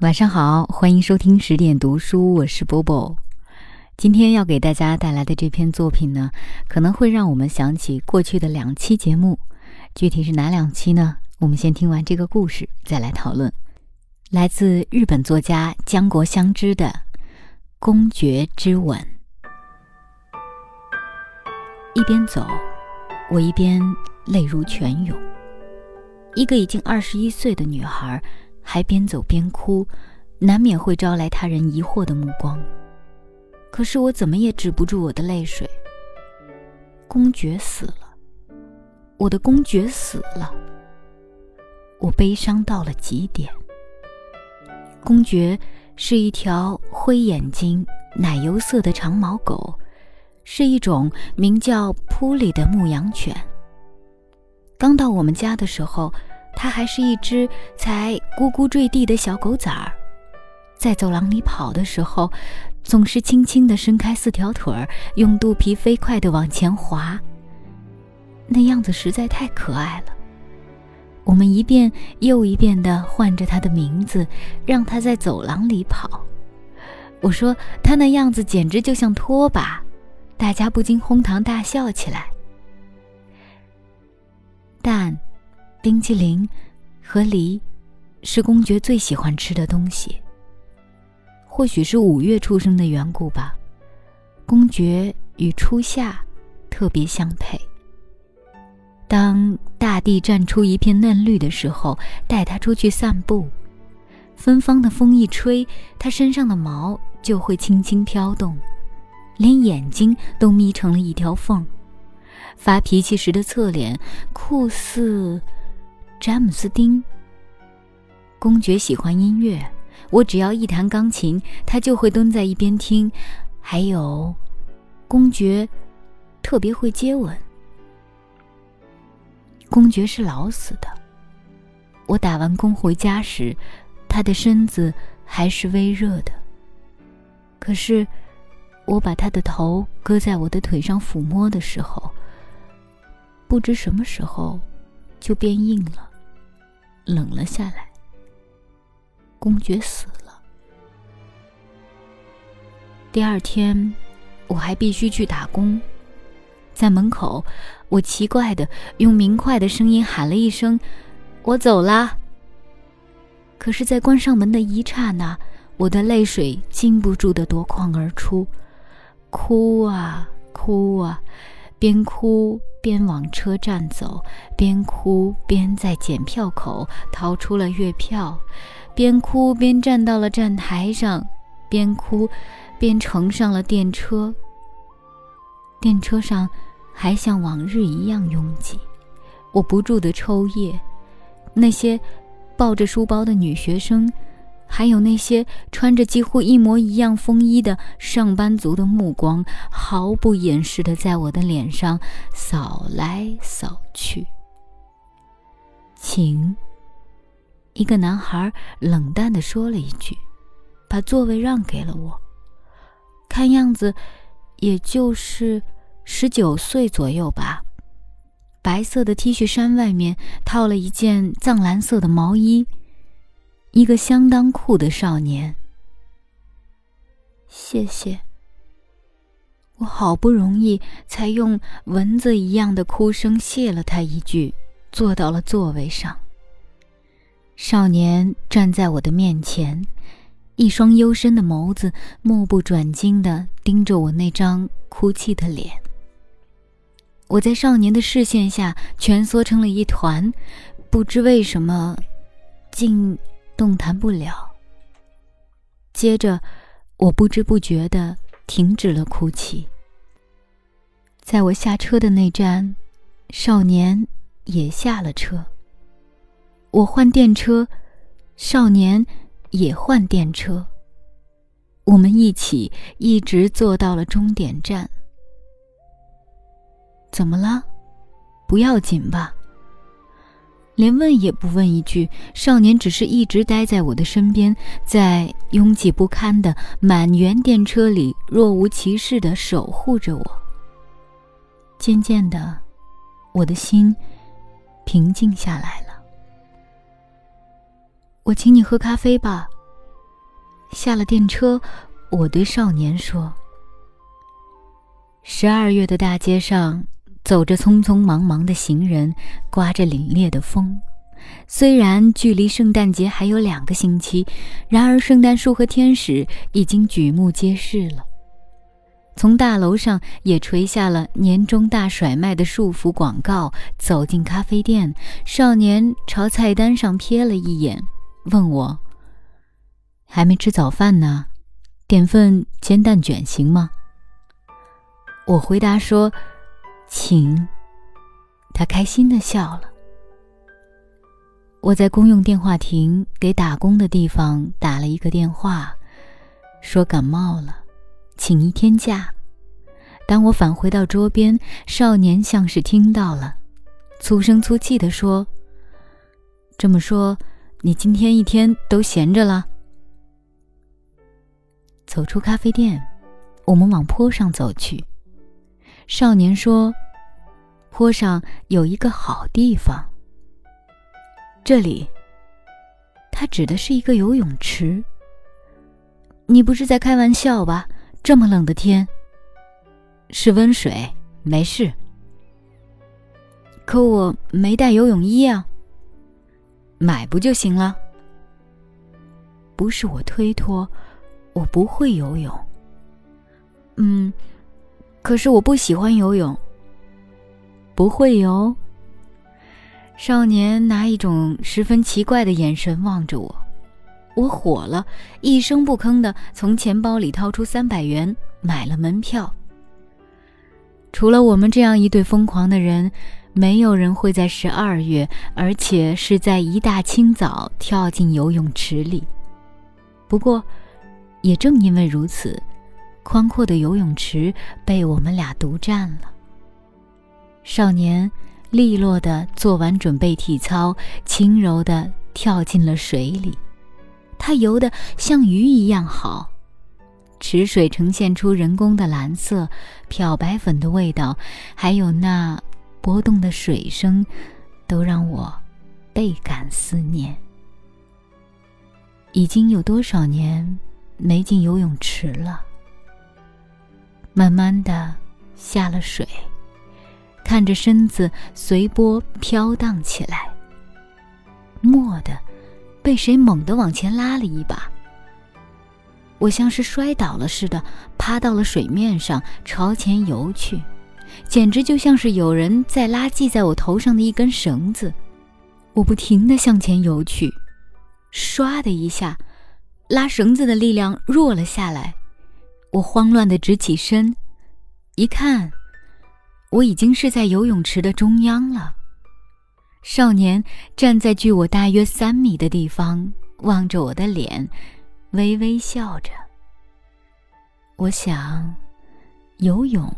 晚上好，欢迎收听十点读书，我是波波。今天要给大家带来的这篇作品呢，可能会让我们想起过去的两期节目，具体是哪两期呢？我们先听完这个故事再来讨论。来自日本作家江国香织的《公爵之吻》。一边走，我一边泪如泉涌。一个已经二十一岁的女孩。还边走边哭，难免会招来他人疑惑的目光。可是我怎么也止不住我的泪水。公爵死了，我的公爵死了，我悲伤到了极点。公爵是一条灰眼睛、奶油色的长毛狗，是一种名叫扑里的牧羊犬。刚到我们家的时候。它还是一只才咕咕坠地的小狗崽儿，在走廊里跑的时候，总是轻轻地伸开四条腿儿，用肚皮飞快地往前滑。那样子实在太可爱了。我们一遍又一遍地唤着它的名字，让它在走廊里跑。我说它那样子简直就像拖把，大家不禁哄堂大笑起来。但。冰淇淋和梨是公爵最喜欢吃的东西。或许是五月出生的缘故吧，公爵与初夏特别相配。当大地绽出一片嫩绿的时候，带他出去散步，芬芳的风一吹，他身上的毛就会轻轻飘动，连眼睛都眯成了一条缝。发脾气时的侧脸酷似。詹姆斯丁。公爵喜欢音乐，我只要一弹钢琴，他就会蹲在一边听。还有，公爵特别会接吻。公爵是老死的。我打完工回家时，他的身子还是微热的。可是，我把他的头搁在我的腿上抚摸的时候，不知什么时候就变硬了。冷了下来。公爵死了。第二天，我还必须去打工。在门口，我奇怪的用明快的声音喊了一声：“我走啦。”可是，在关上门的一刹那，我的泪水禁不住的夺眶而出，哭啊哭啊，边哭。边往车站走，边哭边在检票口掏出了月票，边哭边站到了站台上，边哭边乘上了电车。电车上还像往日一样拥挤，我不住地抽噎。那些抱着书包的女学生。还有那些穿着几乎一模一样风衣的上班族的目光，毫不掩饰地在我的脸上扫来扫去。请，一个男孩冷淡地说了一句，把座位让给了我。看样子，也就是十九岁左右吧。白色的 T 恤衫外面套了一件藏蓝色的毛衣。一个相当酷的少年。谢谢。我好不容易才用蚊子一样的哭声谢了他一句，坐到了座位上。少年站在我的面前，一双幽深的眸子目不转睛地盯着我那张哭泣的脸。我在少年的视线下蜷缩成了一团，不知为什么，竟。动弹不了。接着，我不知不觉地停止了哭泣。在我下车的那站，少年也下了车。我换电车，少年也换电车。我们一起一直坐到了终点站。怎么了？不要紧吧？连问也不问一句，少年只是一直待在我的身边，在拥挤不堪的满员电车里若无其事地守护着我。渐渐的，我的心平静下来了。我请你喝咖啡吧，下了电车，我对少年说：“十二月的大街上，走着匆匆忙忙的行人，刮着凛冽的风。虽然距离圣诞节还有两个星期，然而圣诞树和天使已经举目皆是了。从大楼上也垂下了年终大甩卖的束缚广告。走进咖啡店，少年朝菜单上瞥了一眼，问我。”还没吃早饭呢，点份煎蛋卷行吗？我回答说：“请。”他开心的笑了。我在公用电话亭给打工的地方打了一个电话，说感冒了，请一天假。当我返回到桌边，少年像是听到了，粗声粗气的说：“这么说，你今天一天都闲着了？”走出咖啡店，我们往坡上走去。少年说：“坡上有一个好地方。”这里，他指的是一个游泳池。你不是在开玩笑吧？这么冷的天，是温水，没事。可我没带游泳衣啊，买不就行了？不是我推脱。我不会游泳。嗯，可是我不喜欢游泳。不会游。少年拿一种十分奇怪的眼神望着我，我火了，一声不吭的从钱包里掏出三百元买了门票。除了我们这样一对疯狂的人，没有人会在十二月，而且是在一大清早跳进游泳池里。不过。也正因为如此，宽阔的游泳池被我们俩独占了。少年利落地做完准备体操，轻柔地跳进了水里。他游得像鱼一样好，池水呈现出人工的蓝色，漂白粉的味道，还有那波动的水声，都让我倍感思念。已经有多少年？没进游泳池了，慢慢的下了水，看着身子随波飘荡起来。蓦地，被谁猛地往前拉了一把，我像是摔倒了似的，趴到了水面上，朝前游去，简直就像是有人在拉系在我头上的一根绳子。我不停地向前游去，唰的一下。拉绳子的力量弱了下来，我慌乱地直起身，一看，我已经是在游泳池的中央了。少年站在距我大约三米的地方，望着我的脸，微微笑着。我想，游泳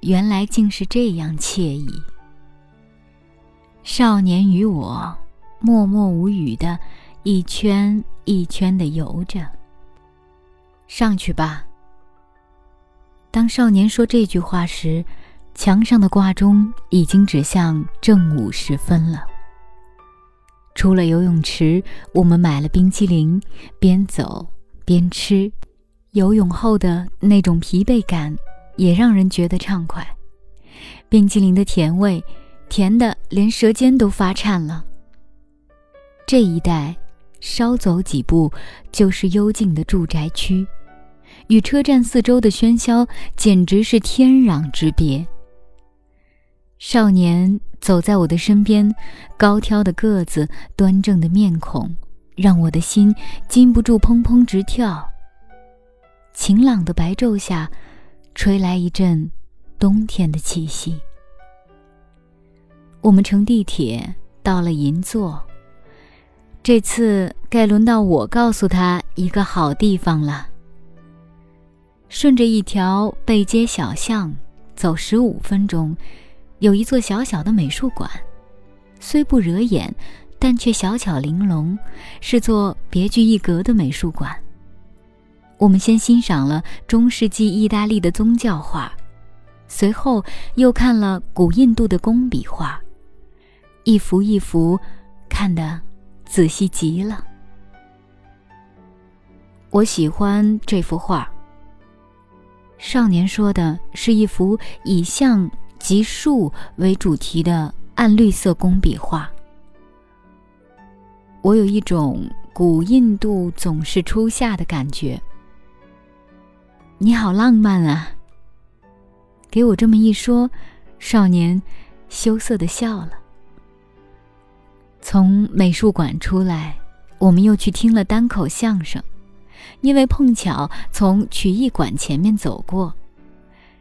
原来竟是这样惬意。少年与我默默无语的一圈。一圈的游着。上去吧。当少年说这句话时，墙上的挂钟已经指向正午时分了。出了游泳池，我们买了冰淇淋，边走边吃。游泳后的那种疲惫感，也让人觉得畅快。冰淇淋的甜味，甜的连舌尖都发颤了。这一带。稍走几步，就是幽静的住宅区，与车站四周的喧嚣简直是天壤之别。少年走在我的身边，高挑的个子，端正的面孔，让我的心禁不住砰砰直跳。晴朗的白昼下，吹来一阵冬天的气息。我们乘地铁到了银座。这次该轮到我告诉他一个好地方了。顺着一条背街小巷走十五分钟，有一座小小的美术馆，虽不惹眼，但却小巧玲珑，是座别具一格的美术馆。我们先欣赏了中世纪意大利的宗教画，随后又看了古印度的工笔画，一幅一幅看的。仔细极了。我喜欢这幅画。少年说的是一幅以象及树为主题的暗绿色工笔画。我有一种古印度总是初夏的感觉。你好浪漫啊！给我这么一说，少年羞涩的笑了。从美术馆出来，我们又去听了单口相声。因为碰巧从曲艺馆前面走过，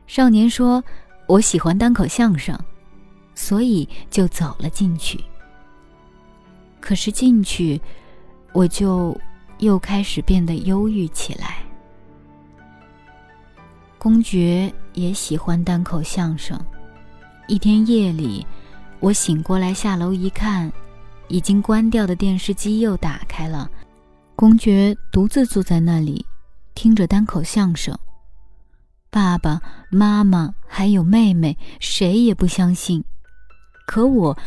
少年说：“我喜欢单口相声，所以就走了进去。”可是进去，我就又开始变得忧郁起来。公爵也喜欢单口相声。一天夜里，我醒过来下楼一看，已经关掉的电视机又打开了。公爵独自坐在那里，听着单口相声。爸爸妈妈还有妹妹，谁也不相信，可我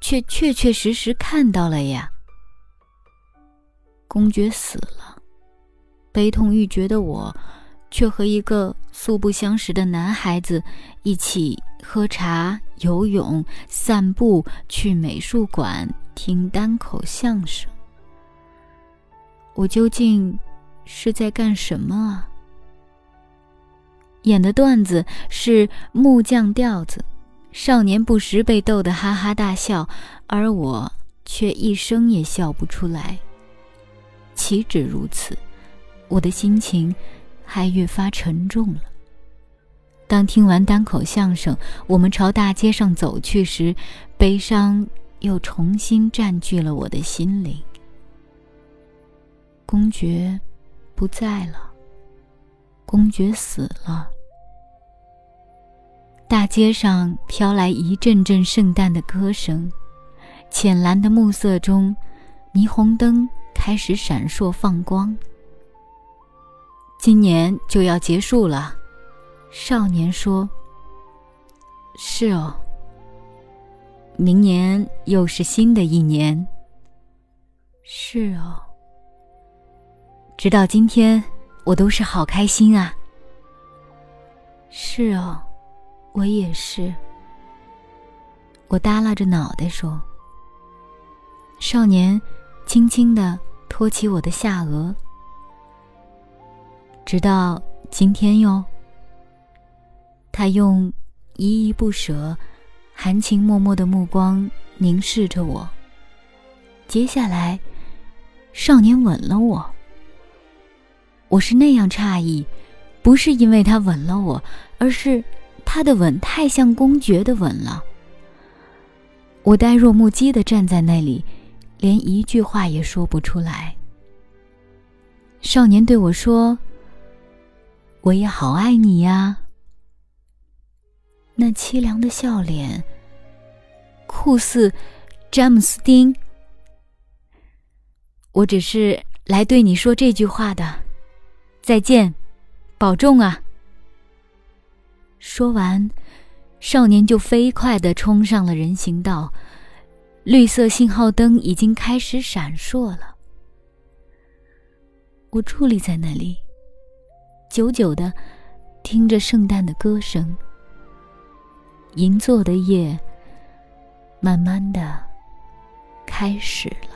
却确确实实看到了呀。公爵死了，悲痛欲绝的我，却和一个素不相识的男孩子一起喝茶、游泳、散步，去美术馆听单口相声。我究竟是在干什么啊？演的段子是木匠调子，少年不时被逗得哈哈大笑，而我却一声也笑不出来。岂止如此，我的心情还越发沉重了。当听完单口相声，我们朝大街上走去时，悲伤又重新占据了我的心灵。公爵不在了，公爵死了。大街上飘来一阵阵圣诞的歌声，浅蓝的暮色中，霓虹灯开始闪烁放光。今年就要结束了，少年说：“是哦，明年又是新的一年。”是哦。直到今天，我都是好开心啊。是哦，我也是。我耷拉着脑袋说。少年轻轻的托起我的下颚。直到今天哟。他用依依不舍、含情脉脉的目光凝视着我。接下来，少年吻了我。我是那样诧异，不是因为他吻了我，而是他的吻太像公爵的吻了。我呆若木鸡的站在那里，连一句话也说不出来。少年对我说：“我也好爱你呀。”那凄凉的笑脸，酷似詹姆斯丁。我只是来对你说这句话的。再见，保重啊！说完，少年就飞快地冲上了人行道，绿色信号灯已经开始闪烁了。我伫立在那里，久久地听着圣诞的歌声。银座的夜，慢慢的开始了。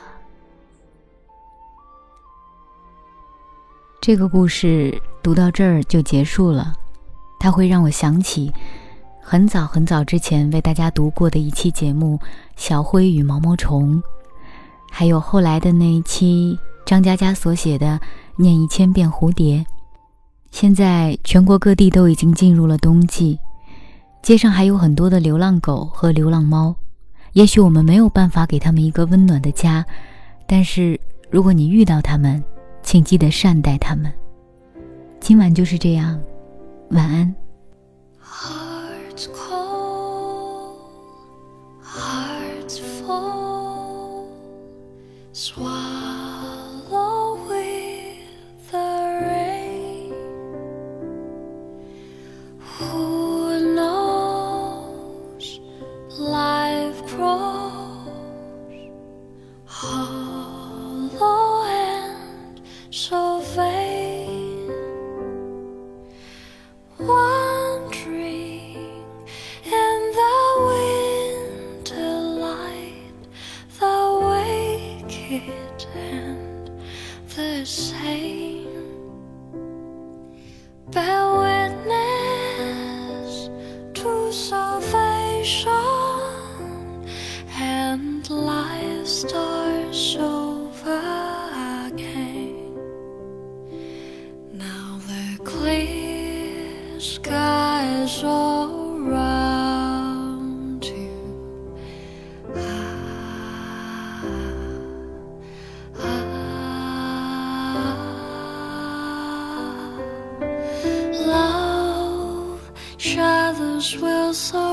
这个故事读到这儿就结束了，它会让我想起很早很早之前为大家读过的一期节目《小灰与毛毛虫》，还有后来的那一期张嘉佳所写的《念一千遍蝴蝶》。现在全国各地都已经进入了冬季，街上还有很多的流浪狗和流浪猫。也许我们没有办法给他们一个温暖的家，但是如果你遇到他们，请记得善待他们。今晚就是这样，晚安。so so